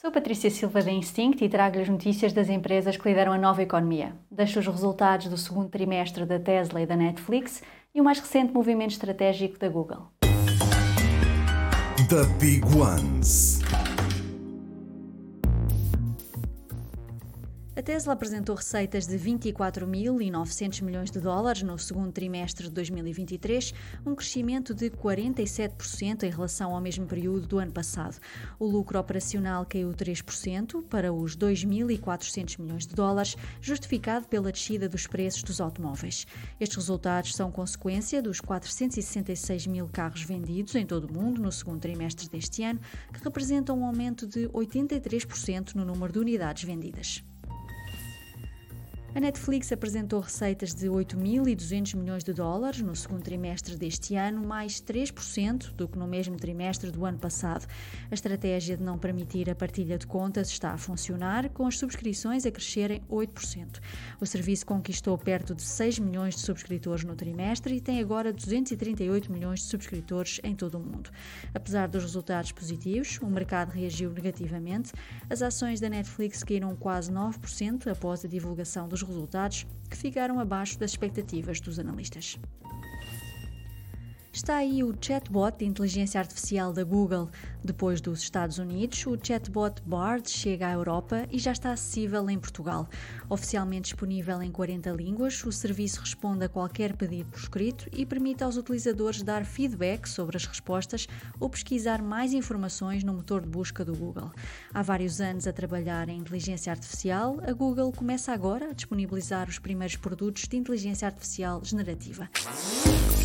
Sou Patrícia Silva da Instinct e trago-lhe as notícias das empresas que lideram a nova economia. Deixo os resultados do segundo trimestre da Tesla e da Netflix e o mais recente movimento estratégico da Google. The Big Ones. A Tesla apresentou receitas de 24.900 milhões de dólares no segundo trimestre de 2023, um crescimento de 47% em relação ao mesmo período do ano passado. O lucro operacional caiu 3% para os 2.400 milhões de dólares, justificado pela descida dos preços dos automóveis. Estes resultados são consequência dos 466 mil carros vendidos em todo o mundo no segundo trimestre deste ano, que representam um aumento de 83% no número de unidades vendidas. A Netflix apresentou receitas de 8.200 milhões de dólares no segundo trimestre deste ano, mais 3% do que no mesmo trimestre do ano passado. A estratégia de não permitir a partilha de contas está a funcionar, com as subscrições a crescerem 8%. O serviço conquistou perto de 6 milhões de subscritores no trimestre e tem agora 238 milhões de subscritores em todo o mundo. Apesar dos resultados positivos, o mercado reagiu negativamente. As ações da Netflix caíram quase 9% após a divulgação dos resultados que ficaram abaixo das expectativas dos analistas. Está aí o chatbot de inteligência artificial da Google. Depois dos Estados Unidos, o chatbot Bard chega à Europa e já está acessível em Portugal. Oficialmente disponível em 40 línguas, o serviço responde a qualquer pedido por escrito e permite aos utilizadores dar feedback sobre as respostas ou pesquisar mais informações no motor de busca do Google. Há vários anos a trabalhar em inteligência artificial, a Google começa agora a disponibilizar os primeiros produtos de inteligência artificial generativa.